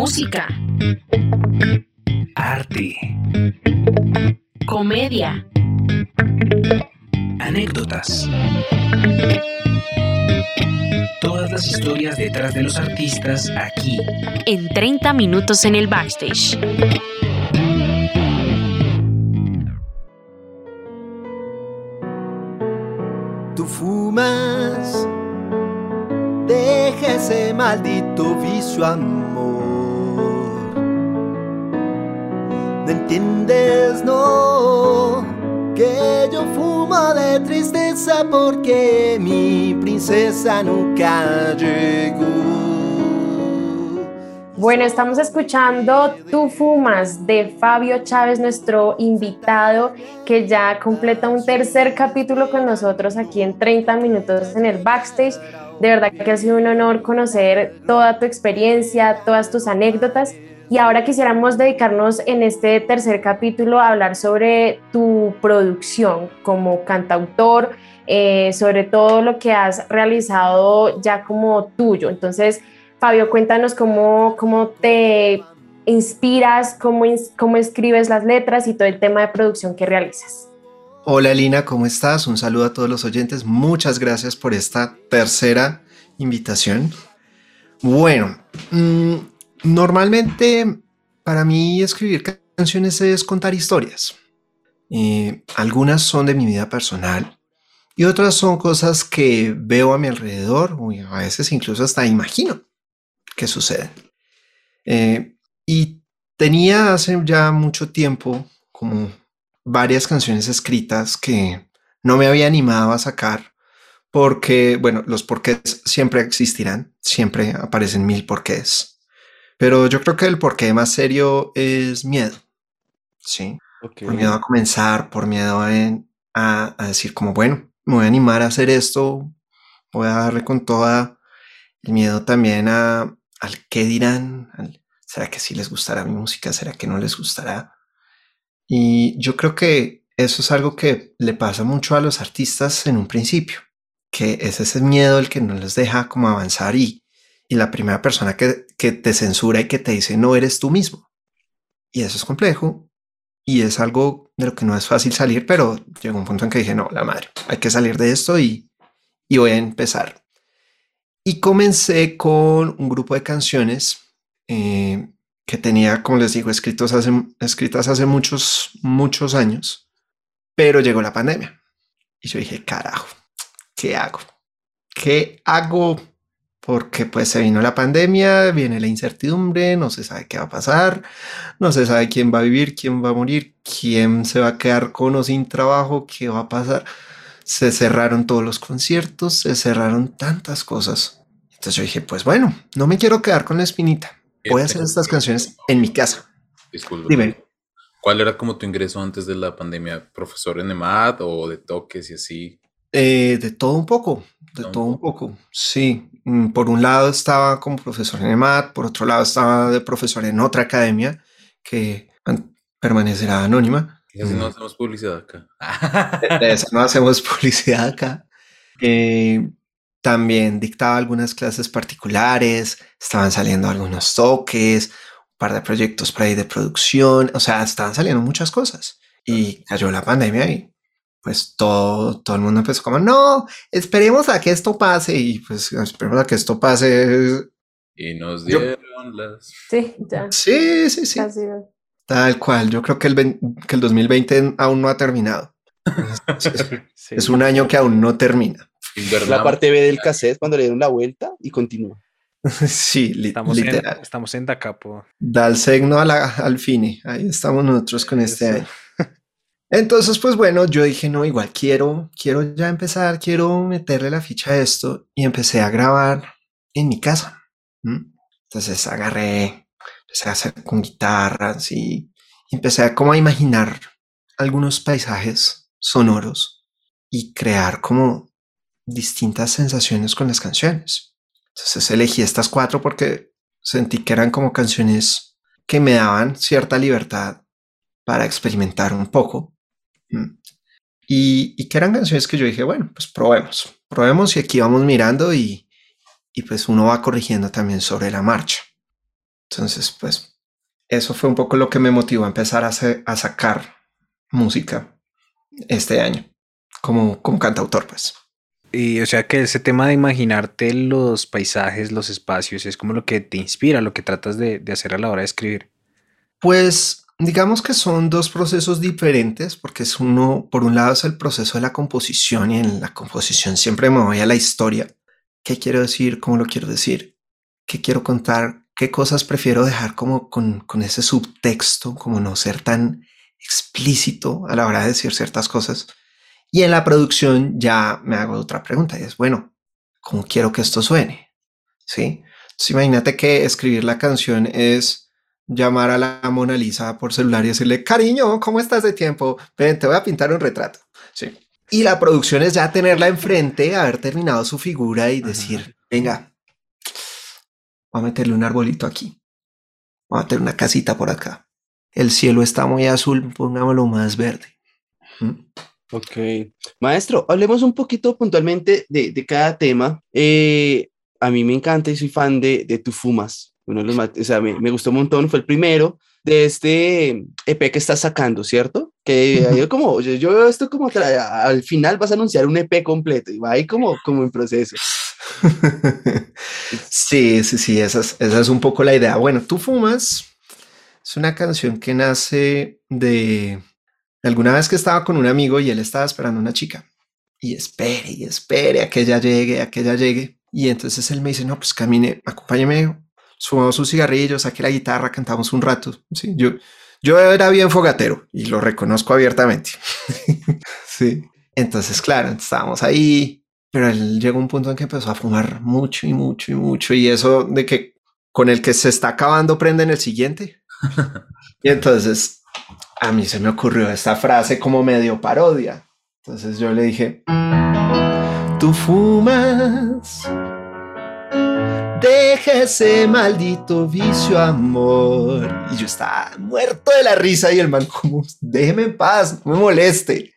Música. Arte. Comedia. Anécdotas. Todas las historias detrás de los artistas aquí. En 30 minutos en el backstage. Tú fumas, deja ese maldito vicio amor. No entiendes, no, que yo fumo de tristeza porque mi princesa nunca llegó. Bueno, estamos escuchando Tú Fumas de Fabio Chávez, nuestro invitado que ya completa un tercer capítulo con nosotros aquí en 30 minutos en el backstage. De verdad que ha sido un honor conocer toda tu experiencia, todas tus anécdotas. Y ahora quisiéramos dedicarnos en este tercer capítulo a hablar sobre tu producción como cantautor, eh, sobre todo lo que has realizado ya como tuyo. Entonces, Fabio, cuéntanos cómo, cómo te inspiras, cómo, cómo escribes las letras y todo el tema de producción que realizas. Hola Lina, ¿cómo estás? Un saludo a todos los oyentes. Muchas gracias por esta tercera invitación. Bueno, mmm, normalmente para mí escribir canciones es contar historias. Eh, algunas son de mi vida personal y otras son cosas que veo a mi alrededor, y a veces incluso hasta imagino que suceden. Eh, y tenía hace ya mucho tiempo como varias canciones escritas que no me había animado a sacar porque, bueno, los porqués siempre existirán, siempre aparecen mil porqués, pero yo creo que el porqué más serio es miedo, ¿sí? Por miedo a comenzar, por miedo a, a, a, decir como, bueno, me voy a animar a hacer esto, voy a darle con toda el miedo también a, al qué dirán, al, ¿será que sí les gustará mi música? ¿Será que no les gustará? Y yo creo que eso es algo que le pasa mucho a los artistas en un principio, que es ese miedo el que no les deja como avanzar y, y la primera persona que, te censura y que te dice no eres tú mismo. Y eso es complejo y es algo de lo que no es fácil salir, pero llegó un punto en que dije, no, la madre, hay que salir de esto y, y voy a empezar. Y comencé con un grupo de canciones eh, que tenía, como les digo, escritos hace, escritas hace muchos, muchos años, pero llegó la pandemia. Y yo dije, carajo, ¿qué hago? ¿Qué hago? Porque pues se vino la pandemia, viene la incertidumbre, no se sabe qué va a pasar, no se sabe quién va a vivir, quién va a morir, quién se va a quedar con o sin trabajo, qué va a pasar se cerraron todos los conciertos, se cerraron tantas cosas. Entonces yo dije, pues bueno, no me quiero quedar con la espinita. Voy a hacer estas canciones en mi casa. Disculpe. Dime. ¿Cuál era como tu ingreso antes de la pandemia? ¿Profesor en EMAD o de toques y así? Eh, de todo un poco, de todo un poco. Sí, por un lado estaba como profesor en EMAD, por otro lado estaba de profesor en otra academia que permanecerá anónima. Y así no hacemos publicidad acá. De no hacemos publicidad acá. Eh, también dictaba algunas clases particulares, estaban saliendo algunos toques, un par de proyectos por ahí de producción, o sea, estaban saliendo muchas cosas. Y cayó la pandemia y pues todo, todo el mundo empezó como, no, esperemos a que esto pase y pues esperemos a que esto pase. Y nos dieron las... Sí, ya. Sí, sí, sí. Casi. Tal cual, yo creo que el, que el 2020 aún no ha terminado. sí. Es un año que aún no termina. La parte B del cassette cuando le dieron la vuelta y continúa. Sí, li estamos literal. En, estamos en Dacapo. Da el signo a la, al fine. Ahí estamos nosotros con este año. Entonces, pues bueno, yo dije, no, igual quiero, quiero ya empezar, quiero meterle la ficha a esto y empecé a grabar en mi casa. Entonces agarré empecé a hacer con guitarras y empecé a como a imaginar algunos paisajes sonoros y crear como distintas sensaciones con las canciones. Entonces elegí estas cuatro porque sentí que eran como canciones que me daban cierta libertad para experimentar un poco. Y, y, que eran canciones que yo dije, bueno, pues probemos, probemos y aquí vamos mirando y, y pues uno va corrigiendo también sobre la marcha. Entonces, pues, eso fue un poco lo que me motivó a empezar a, a sacar música este año, como, como cantautor, pues. Y o sea que ese tema de imaginarte los paisajes, los espacios, es como lo que te inspira, lo que tratas de, de hacer a la hora de escribir. Pues digamos que son dos procesos diferentes, porque es uno, por un lado es el proceso de la composición y en la composición siempre me voy a la historia. ¿Qué quiero decir? ¿Cómo lo quiero decir? ¿Qué quiero contar? ¿Qué cosas prefiero dejar como con, con ese subtexto, como no ser tan explícito a la hora de decir ciertas cosas? Y en la producción ya me hago otra pregunta y es, bueno, ¿cómo quiero que esto suene? ¿Sí? Entonces imagínate que escribir la canción es llamar a la Mona Lisa por celular y decirle, cariño, ¿cómo estás de tiempo? Ven, te voy a pintar un retrato. Sí. Y la producción es ya tenerla enfrente, haber terminado su figura y decir, venga, voy a meterle un arbolito aquí. Voy a meter una casita por acá. El cielo está muy azul, pongámoslo más verde. ¿Mm? Ok. Maestro, hablemos un poquito puntualmente de, de cada tema. Eh, a mí me encanta y soy fan de, de Tu Fumas. Uno de los más- o sea, me, me gustó un montón. Fue el primero de este EP que estás sacando, ¿cierto? Que ahí como, yo, yo veo esto como al final vas a anunciar un EP completo y va ahí como, como en proceso. sí, sí, sí, esa es, esa es un poco la idea. Bueno, tú fumas. Es una canción que nace de alguna vez que estaba con un amigo y él estaba esperando una chica. Y espere, y espere a que ella llegue, a que ella llegue. Y entonces él me dice, no, pues camine, acompáñame, sumamos un cigarrillo, saqué la guitarra, cantamos un rato. Sí, yo, yo era bien fogatero y lo reconozco abiertamente. sí. Entonces, claro, estábamos ahí, pero él llegó un punto en que empezó a fumar mucho y mucho y mucho. Y eso de que con el que se está acabando prende en el siguiente. y entonces a mí se me ocurrió esta frase como medio parodia. Entonces yo le dije, tú fumas, deja ese maldito vicio, amor. Y yo estaba muerto de la risa y el man como, déjeme en paz, no me moleste.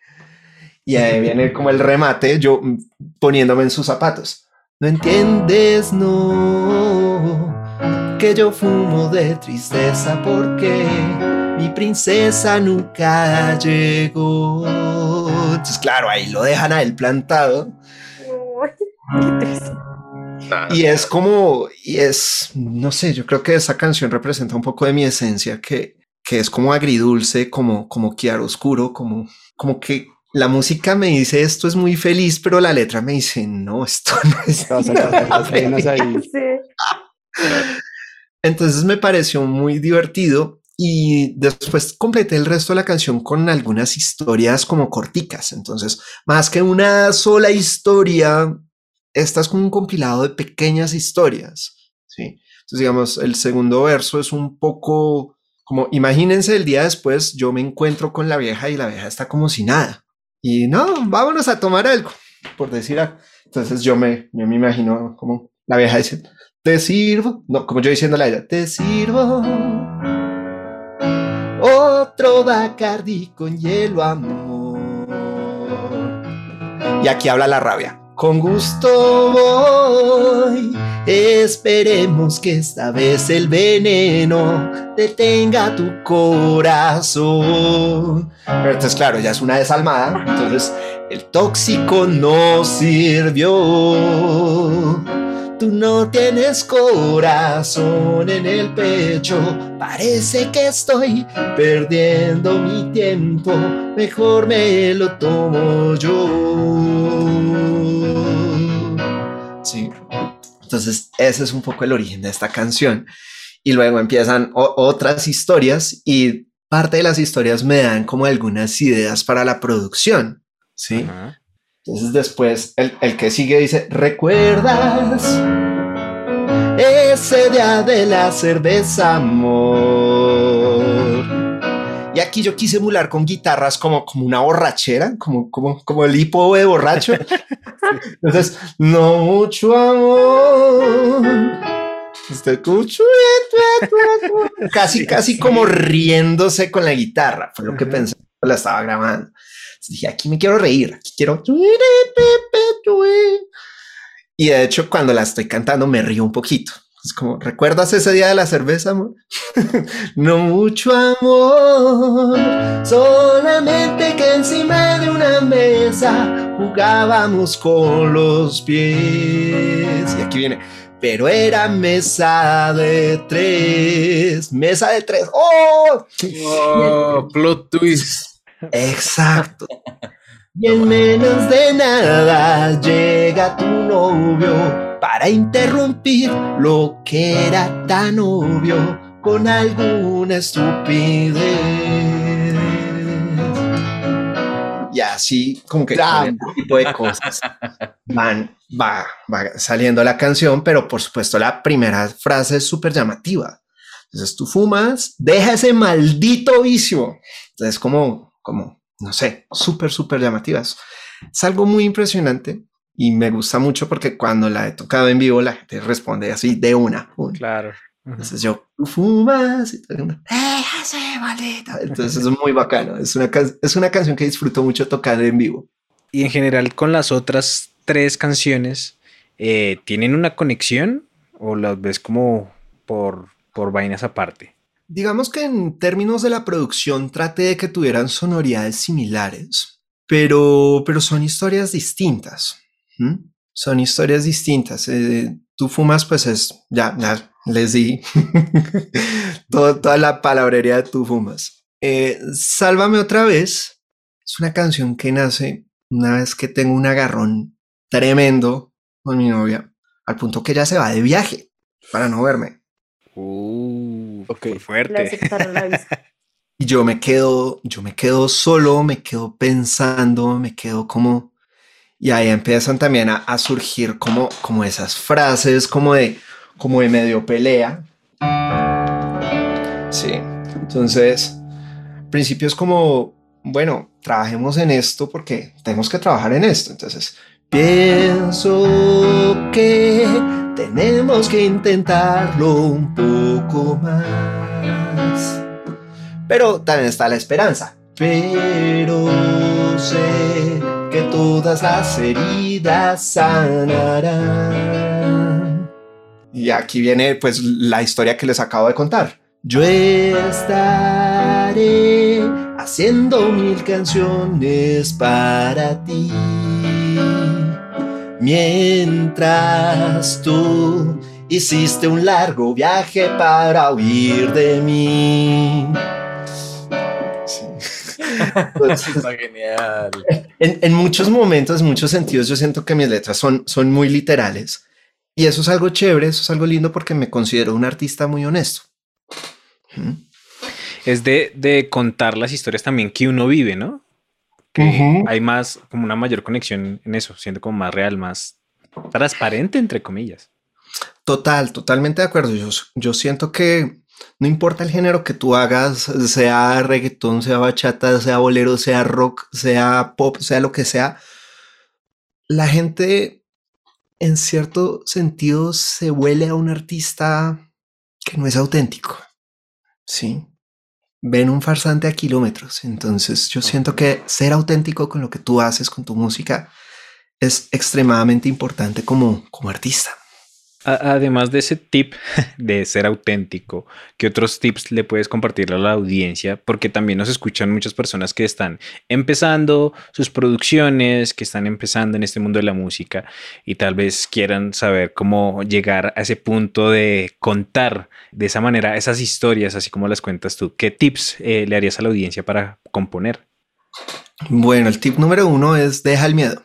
Y ahí viene como el remate, yo poniéndome en sus zapatos. No entiendes, no, que yo fumo de tristeza porque mi princesa nunca llegó. Entonces, claro, ahí lo dejan a él plantado. Qué triste. Nada. Y es como, y es, no sé, yo creo que esa canción representa un poco de mi esencia, que, que es como agridulce, como, como oscuro, como, como que la música me dice esto es muy feliz, pero la letra me dice no, esto no es. Ahí. Sí. Entonces me pareció muy divertido y después completé el resto de la canción con algunas historias como corticas. Entonces, más que una sola historia, esta es un compilado de pequeñas historias. Sí. Entonces, digamos, el segundo verso es un poco como, imagínense el día después, yo me encuentro con la vieja y la vieja está como si nada. Y no, vámonos a tomar algo, por decir. Entonces yo me, yo me imagino como la vieja dice, te sirvo, no, como yo diciéndole a ella, te sirvo otro Bacardi con hielo, amor. Y aquí habla la rabia. Con gusto voy, esperemos que esta vez el veneno detenga tu corazón. Pero entonces, claro, ya es una desalmada, entonces el tóxico no sirvió. Tú no tienes corazón en el pecho, parece que estoy perdiendo mi tiempo, mejor me lo tomo yo. Entonces, ese es un poco el origen de esta canción. Y luego empiezan otras historias y parte de las historias me dan como algunas ideas para la producción. Sí. Ajá. Entonces después el, el que sigue dice, ¿recuerdas ese día de la cerveza, amor? Y aquí yo quise emular con guitarras como, como una borrachera, como, como, como el hipo de borracho. Entonces, no mucho amor. Este cucho, casi, casi como riéndose con la guitarra. Fue lo que pensé cuando la estaba grabando. Entonces dije, aquí me quiero reír, aquí quiero. Y de hecho, cuando la estoy cantando, me río un poquito. Es como, ¿recuerdas ese día de la cerveza, amor? no mucho amor, solamente que encima de una mesa jugábamos con los pies. Y aquí viene, pero era mesa de tres, mesa de tres. ¡Oh! Oh, plot twist. Exacto. Y en menos de nada llega tu novio para interrumpir lo que era tan obvio con alguna estupidez. Y así, como que con este tipo de cosas van, va, va saliendo la canción, pero por supuesto la primera frase es súper llamativa. Entonces tú fumas, deja ese maldito vicio. Entonces, como, como, no sé, súper, súper llamativas. Es algo muy impresionante y me gusta mucho porque cuando la he tocado en vivo, la gente responde así de una. Claro. Entonces yo, tú fumas y todo el mundo, "Déjase, maldito". Entonces es muy bacano. Es una, es una canción que disfruto mucho tocar en vivo. Y en general con las otras tres canciones, eh, ¿tienen una conexión o las ves como por, por vainas aparte? Digamos que en términos de la producción traté de que tuvieran sonoridades similares, pero, pero son historias distintas. Son historias distintas. Eh, tú fumas, pues es, ya, ya les di todo- toda la palabrería de tú fumas. Eh, Sálvame otra vez. Es una canción que nace una vez que tengo un agarrón tremendo con mi novia, al punto que ella se va de viaje para no verme. Uh, Ok. fuerte. Y yo me quedo, yo me quedo solo, me quedo pensando, me quedo como... Y ahí empiezan también a, a surgir como, como esas frases, como de, como de medio pelea. Sí, entonces, al principio es como, bueno, trabajemos en esto porque tenemos que trabajar en esto. Entonces, pienso que tenemos que intentarlo un poco más pero también está la esperanza. Pero sé que todas las heridas sanarán. Y aquí viene pues la historia que les acabo de contar. Yo estaré haciendo mil canciones para ti. Mientras tú hiciste un largo viaje para huir de mí. Sí. Entonces, Está genial. En, en muchos momentos, en muchos sentidos, yo siento que mis letras son, son muy literales. Y eso es algo chévere, eso es algo lindo porque me considero un artista muy honesto. ¿Mm? Es de, de contar las historias también que uno vive, ¿no? Que Ujú. hay más, como una mayor conexión en eso, siendo como más real, más transparente, entre comillas. Total, totalmente de acuerdo. Yo, yo siento que no importa el género que tú hagas, sea reggaetón, sea bachata, sea bolero, sea rock, sea pop, sea lo que sea, la gente en cierto sentido se huele a un artista que no es auténtico. Sí. Ven un farsante a kilómetros. Entonces yo siento que ser auténtico con lo que tú haces, con tu música, es extremadamente importante como, como artista. Además de ese tip de ser auténtico, ¿qué otros tips le puedes compartir a la audiencia? Porque también nos escuchan muchas personas que están empezando sus producciones, que están empezando en este mundo de la música y tal vez quieran saber cómo llegar a ese punto de contar de esa manera esas historias, así como las cuentas tú. ¿Qué tips eh, le harías a la audiencia para componer? Bueno, el tip número uno es deja el miedo.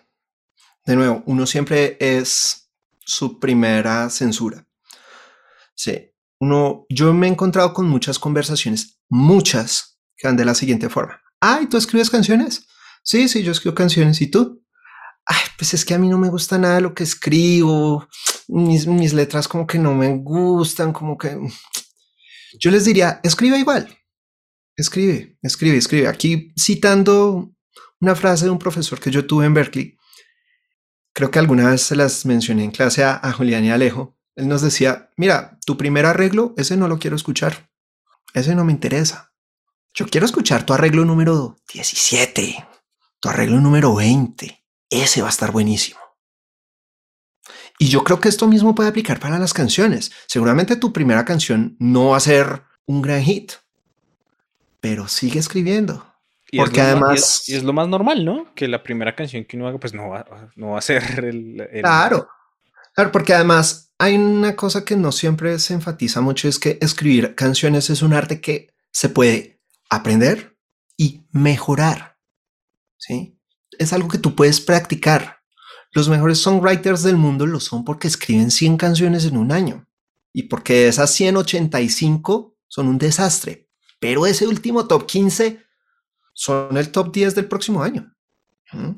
De nuevo, uno siempre es su primera censura. Sí, uno, yo me he encontrado con muchas conversaciones, muchas, que van de la siguiente forma. Ay, ¿tú escribes canciones? Sí, sí, yo escribo canciones. ¿Y tú? Ay, pues es que a mí no me gusta nada lo que escribo. Mis, mis letras como que no me gustan, como que... Yo les diría, escribe igual. Escribe, escribe, escribe. Aquí citando una frase de un profesor que yo tuve en Berkeley, creo que alguna vez se las mencioné en clase a, a Julián y Alejo. Él nos decía, mira, tu primer arreglo, ese no lo quiero escuchar. Ese no me interesa. Yo quiero escuchar tu arreglo número 17, tu arreglo número 20. Ese va a estar buenísimo. Y yo creo que esto mismo puede aplicar para las canciones. Seguramente tu primera canción no va a ser un gran hit, pero sigue escribiendo. Y Porque lo más- además- y es, y es lo más normal, ¿no? Que la primera canción que uno haga, pues no va, no va a ser el. el- Claro, claro, porque además hay una cosa que no siempre se enfatiza mucho, es que escribir canciones es un arte que se puede aprender y mejorar. ¿Sí? Es algo que tú puedes practicar. Los mejores songwriters del mundo lo son porque escriben 100 canciones en un año y porque de esas 185 son un desastre, pero ese último top 15 son el top 10 del próximo año. ¿Mm?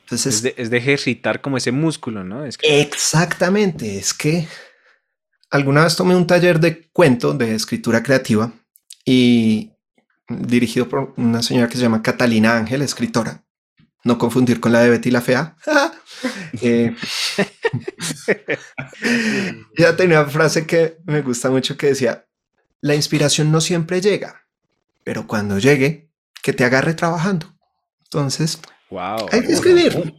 Entonces, Es de, es de ejercitar como ese músculo, ¿no? Es que, Exactamente, es que alguna vez tomé un taller de cuento de escritura creativa y dirigido por una señora que se llama Catalina Ángel, escritora. No confundir con la de Betty la Fea. Eh, ella tenía una frase que me gusta mucho que decía, la inspiración no siempre llega, pero cuando llegue, que te agarre trabajando. Entonces, wow. hay que escribir.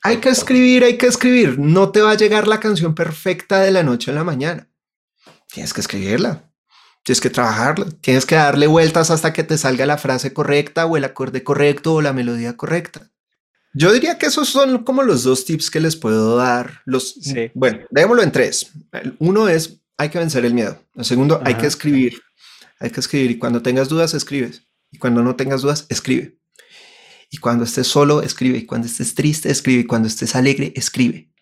Hay que escribir, hay que escribir. No te va a llegar la canción perfecta de la noche a la mañana. Tienes que escribirla. Tienes que trabajarla. Tienes que darle vueltas hasta que te salga la frase correcta o el acorde correcto o la melodía correcta. Yo diría que esos son como los dos tips que les puedo dar. Los, Sí. Bueno, démoslo en tres. Uno es hay que vencer el miedo. El segundo, hay que escribir. Hay que escribir y cuando tengas dudas, escribes. Y cuando no tengas dudas, escribe. Y cuando estés solo, escribe. Y cuando estés triste, escribe. Y cuando estés alegre, escribe.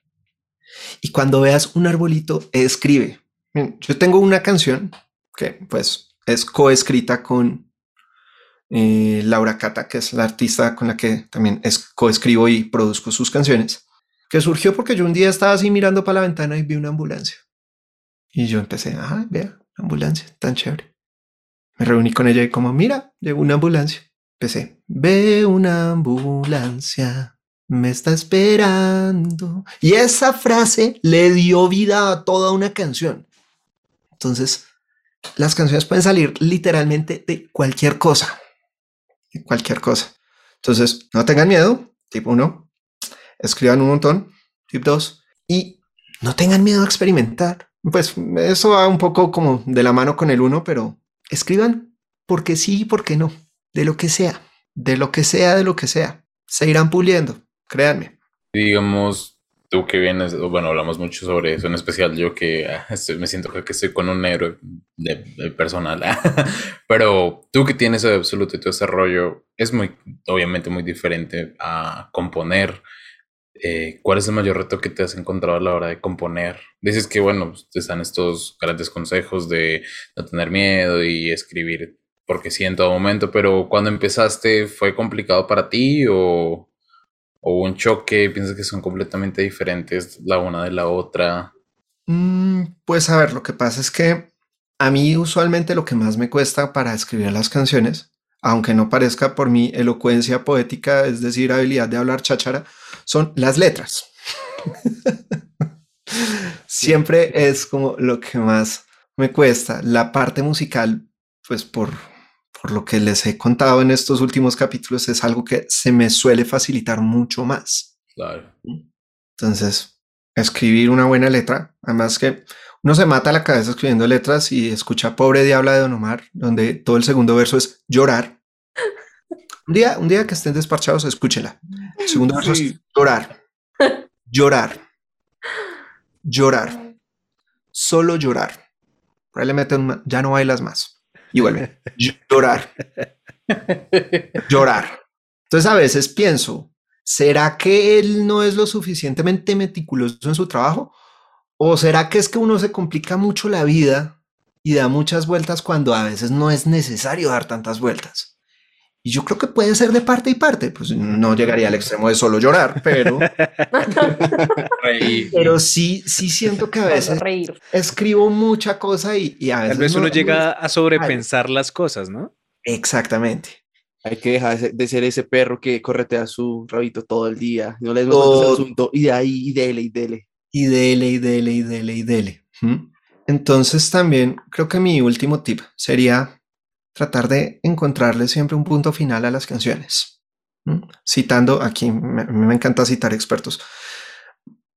Y cuando veas un arbolito, escribe. Yo tengo una canción que pues es coescrita con eh, Laura Cata, que es la artista con la que también es coescribo y produzco sus canciones, que surgió porque yo un día estaba así mirando para la ventana y vi una ambulancia. Y yo empecé, ah, vea, ambulancia, tan chévere. Me reuní con ella y como, mira, llegó una ambulancia. Empecé, ve una ambulancia, me está esperando. Y esa frase le dio vida a toda una canción. Entonces, las canciones pueden salir literalmente de cualquier cosa. De cualquier cosa. Entonces, no tengan miedo. Tip 1. Escriban un montón. Tip 2. Y no tengan miedo a experimentar. Pues eso va un poco como de la mano con el uno, pero escriban porque sí y porque no. De lo que sea. De lo que sea, de lo que sea. Se irán puliendo. Créanme. Digamos, tú que vienes, bueno, hablamos mucho sobre eso, en especial yo que ah, me siento que estoy con un héroe de, personal, pero tú que tienes de absoluto y tu desarrollo es muy, obviamente muy diferente a componer. Eh, ¿cuál es el mayor reto que te has encontrado a la hora de componer? Dices que, bueno, te están estos grandes consejos de no tener miedo y escribir porque sí en todo momento, pero cuando empezaste, ¿fue complicado para ti o, o un choque? ¿Piensas que son completamente diferentes la una de la otra? Mm, pues a ver, lo que pasa es que a mí usualmente lo que más me cuesta para escribir las canciones, aunque no parezca por mi elocuencia poética, es decir, habilidad de hablar cháchara, son las letras. Siempre es como lo que más me cuesta. La parte musical, pues por, por lo que les he contado en estos últimos capítulos, es algo que se me suele facilitar mucho más. Claro. Entonces, escribir una buena letra, además que uno se mata la cabeza escribiendo letras y escucha Pobre Diabla de Don Omar, donde todo el segundo verso es llorar. Un día, un día que estén despachados, escúchela. El segundo verso es llorar, llorar, llorar, solo llorar. Probablemente ya no bailas más. Y vuelve, llorar, llorar. Entonces a veces pienso, ¿será que él no es lo suficientemente meticuloso en su trabajo? ¿O será que es que uno se complica mucho la vida y da muchas vueltas cuando a veces no es necesario dar tantas vueltas? Y yo creo que puede ser de parte y parte, pues no llegaría al extremo de solo llorar, pero, Reír. pero sí, sí siento que a veces reír. escribo mucha cosa y, y a veces... Tal vez no- uno no llega a sobrepensar las cosas, ¿no? Exactamente. Hay que dejar de- ser ese perro que corretea su rabito todo el día. No le al Todo. asunto. Y de ahí, y dele, y dele. y dele y dele y dele y dele. ¿m? Entonces también creo que mi último tip sería tratar de encontrarle siempre un punto final a las canciones. Citando, aquí me, me encanta citar expertos.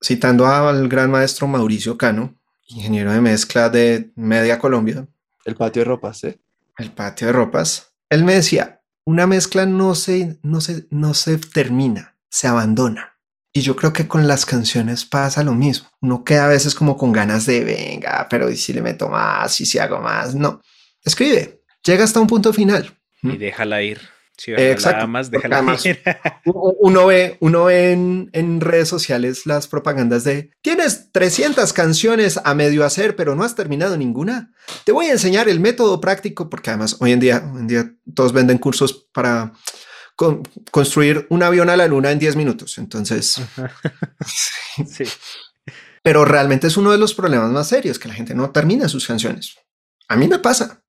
citando al gran maestro Mauricio Cano, ingeniero de mezcla de Media Colombia, El patio de ropas, ¿eh? el patio de ropas, él me decía, una mezcla no se, no se, no se termina, se abandona. Y yo creo que con las canciones pasa lo mismo. Uno queda a veces como con ganas de, venga, pero ¿y si le meto más? ¿Y si hago más? No. Escribe. Llega hasta un punto final. Y déjala ir. Si Exacto, amas, porque déjala además- ir. Uno ve, uno ve en, en redes sociales las propagandas de tienes 300 canciones a medio hacer, pero no has terminado ninguna. Te voy a enseñar el método práctico, porque además hoy en día, hoy en día todos venden cursos para con- construir un avión a la luna en 10 minutos. Entonces, Sí. pero realmente es uno de los problemas más serios que la gente no termina sus canciones. A mí me pasa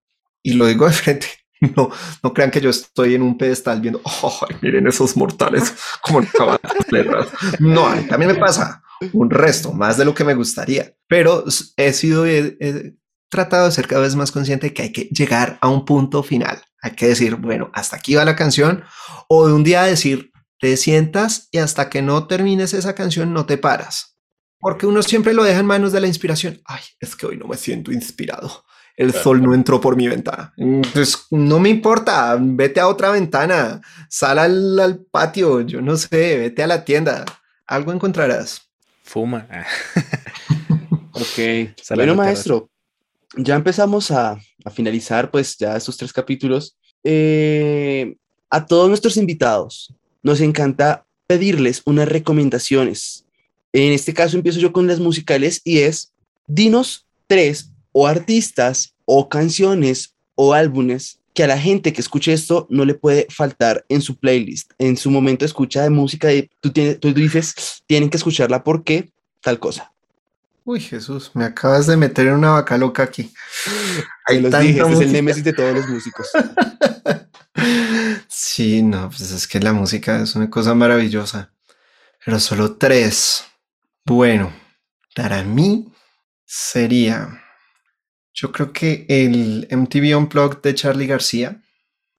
y lo digo de frente. No, no crean que yo estoy en un pedestal viendo, "Ay, miren esos mortales, como acaban las letras. No, a mí también me pasa un resto, más de lo que me gustaría, pero he sido, he, he tratado de ser cada vez más consciente de que hay que llegar a un punto final. Hay que decir, bueno, hasta aquí va la canción, o de un día decir, te sientas y hasta que no termines esa canción no te paras. Porque uno siempre lo deja en manos de la inspiración. Ay, es que hoy no me siento inspirado. El Claro. sol no entró por mi ventana. Pues no me importa. Vete a otra ventana. Sal al, al patio. Yo no sé. Vete a la tienda. Algo encontrarás. Fuma. Ok. Bueno, maestro, ya empezamos a, a finalizar pues ya estos tres capítulos. Eh, a todos nuestros invitados nos encanta pedirles unas recomendaciones. En este caso empiezo yo con las musicales y es, dinos tres o artistas o canciones o álbumes que a la gente que escuche esto no le puede faltar en su playlist, en su momento de escucha de música. Y tú, tienes, tú dices, tienen que escucharla porque tal cosa. Uy, Jesús, me acabas de meter en una vaca loca aquí. Te los dije, este es el némesis de todos los músicos. Sí, no, pues es que la música es una cosa maravillosa. Pero solo tres. Bueno, para mí sería. Yo creo que el MTV Unplugged de Charlie García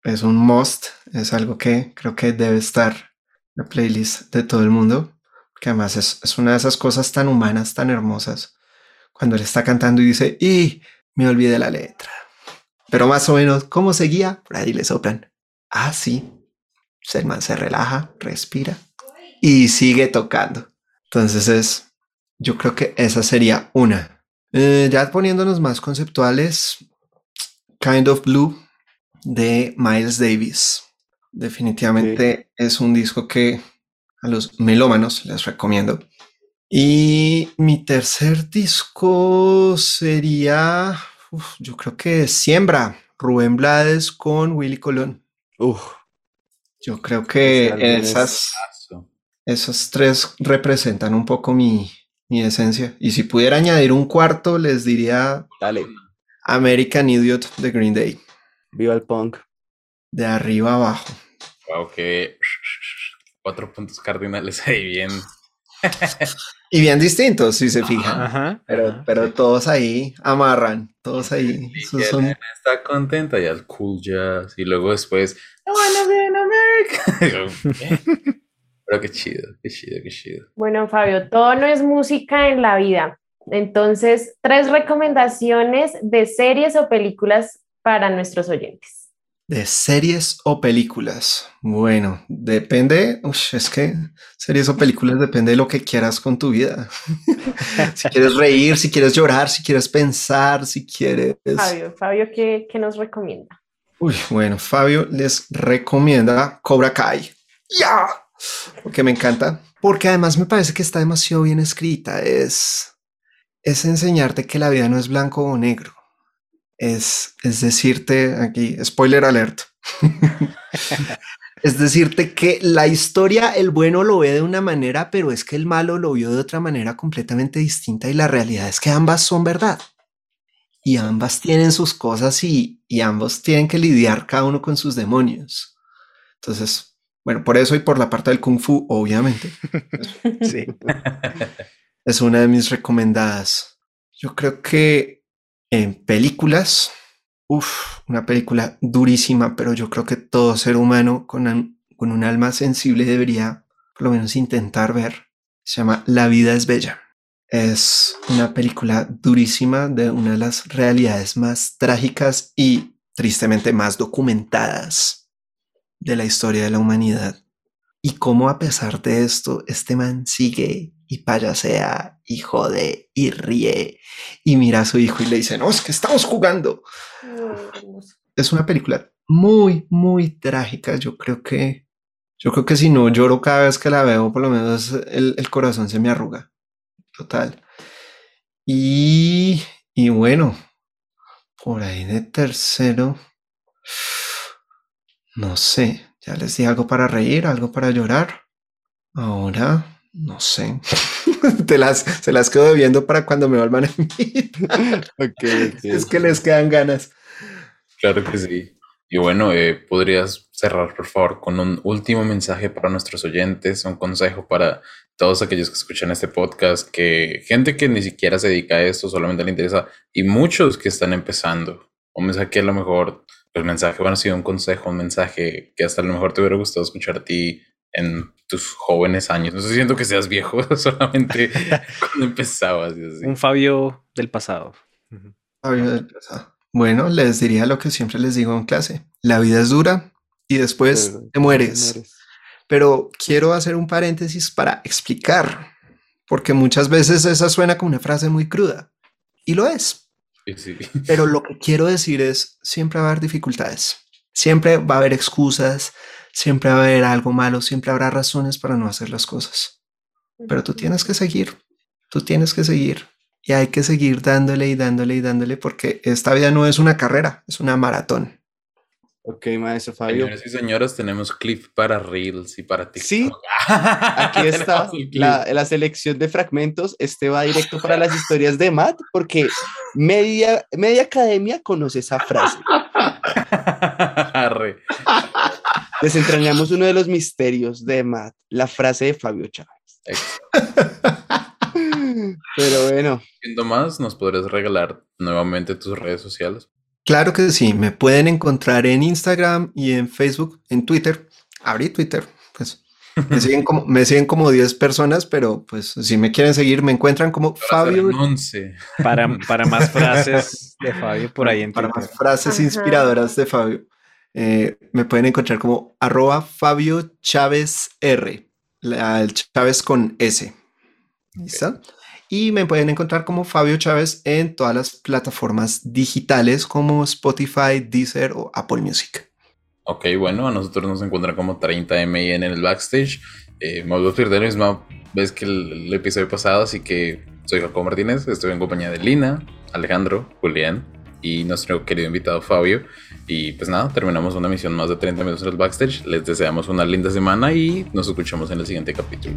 es un must. Es algo que creo que debe estar en la playlist de todo el mundo. Porque además es, es una de esas cosas tan humanas, tan hermosas. Cuando él está cantando y dice, y me olvidé la letra. Pero más o menos, ¿cómo seguía? Por ahí le soplan. Ah, sí. El man se relaja, respira y sigue tocando. Entonces es, yo creo que esa sería una. Eh, ya poniéndonos más conceptuales, Kind of Blue de Miles Davis. Definitivamente es un disco que a los melómanos les recomiendo. Y mi tercer disco sería, uf, yo creo que Siembra, Rubén Blades con Willy Colón. Uf, Yo creo que álbum es- esas, esos tres representan un poco mi, mi esencia. Y si pudiera añadir un cuarto, les diría dale, American Idiot de Green Day, viva el punk. de arriba abajo. Wow, que cuatro puntos cardinales ahí bien. Y bien distintos, si se fijan. Ajá. Pero, ajá. pero todos ahí amarran, todos ahí. Son- está contenta y al cool jazz. Y luego después, I wanna be in America. Pero qué chido, qué chido, qué chido. Bueno, Fabio, todo no es música en la vida. Entonces, tres recomendaciones de series o películas para nuestros oyentes. De series o películas. Bueno, depende. Ush, es que series o películas depende de lo que quieras con tu vida. si quieres reír, si quieres llorar, si quieres pensar, si quieres. Fabio, Fabio, ¿qué, qué nos recomienda? Uy, bueno, Fabio les recomienda Cobra Kai. ¡Ya! Porque me encanta. Porque además me parece que está demasiado bien escrita. Es, es enseñarte que la vida no es blanco o negro. Es, es decirte aquí, spoiler alert. es decirte que la historia, el bueno lo ve de una manera, pero es que el malo lo vio de otra manera completamente distinta y la realidad es que ambas son verdad y ambas tienen sus cosas y, y ambos tienen que lidiar cada uno con sus demonios. Entonces, bueno, por eso y por la parte del kung fu, obviamente, Sí. es una de mis recomendadas. Yo creo que en películas, uff, una película durísima, pero yo creo que todo ser humano con, con un alma sensible debería por lo menos intentar ver. Se llama La vida es bella. Es una película durísima de una de las realidades más trágicas y tristemente más documentadas de la historia de la humanidad. Y cómo a pesar de esto, este man sigue y payasea y jode y ríe y mira a su hijo y le dice, no, es que estamos jugando. Es una película muy, muy trágica. Yo creo que, yo creo que si no lloro cada vez que la veo, por lo menos el, el corazón se me arruga. Total. Y, y bueno, por ahí de tercero, no sé, ya les di algo para reír, algo para llorar. Ahora, no sé. Te las, se las quedo viendo para cuando me vuelvan a invitar. Ok, ok. Es que les quedan ganas. Claro que sí. Y bueno, eh, podrías cerrar, por favor, con un último mensaje para nuestros oyentes, un consejo para todos aquellos que escuchan este podcast, que gente que ni siquiera se dedica a esto, solamente le interesa, y muchos que están empezando. Un mensaje que a lo mejor, el mensaje bueno, ha sido un consejo, un mensaje que hasta a lo mejor te hubiera gustado escuchar a ti en tus jóvenes años. No sé, siento que seas viejo, solamente cuando empezabas. y así. Un Fabio del pasado. Fabio del pasado. Bueno, les diría lo que siempre les digo en clase. La vida es dura y después Pero- te mueres. Pero quiero hacer un paréntesis para explicar, porque muchas veces esa suena como una frase muy cruda. Y lo es. Sí, sí. Pero lo que quiero decir es, siempre va a haber dificultades. Siempre va a haber excusas, siempre va a haber algo malo, siempre habrá razones para no hacer las cosas. Pero tú tienes que seguir, tú tienes que seguir. Y hay que seguir dándole y dándole y dándole porque esta vida no es una carrera, es una maratón. Ok, maestro Fabio. Señores y señoras, tenemos clip para Reels y para TikTok. Sí, aquí está la, la selección de fragmentos. Este va directo para las historias de Matt, porque media, media academia conoce esa frase. Arre. Desentrañamos uno de los misterios de Matt, la frase de Fabio Chávez. Pero bueno, Siendo más, ¿nos podrías regalar nuevamente tus redes sociales? Claro que sí, me pueden encontrar en Instagram y en Facebook, en Twitter. Abrí Twitter, pues me siguen como, me siguen como 10 personas, pero pues si me quieren seguir, me encuentran como Fabio. 11. Para, para más frases de Fabio por ahí en para Twitter. más frases Ajá. inspiradoras de Fabio. eh, me pueden encontrar como arroba Fabio Chávez R, la- el Chávez con S. Y me pueden encontrar como Fabio Chávez en todas las plataformas digitales como Spotify, Deezer o Apple Music. Ok, bueno, a nosotros nos encuentran como 30 MIN en el backstage. Eh, me vuelvo a perder la misma vez que el, el episodio pasado, así que soy Jacobo Martínez, estoy en compañía de Lina, Alejandro, Julián y nuestro querido invitado Fabio. Y pues nada, terminamos una misión más de 30 minutos en el backstage. Les deseamos una linda semana y nos escuchamos en el siguiente capítulo.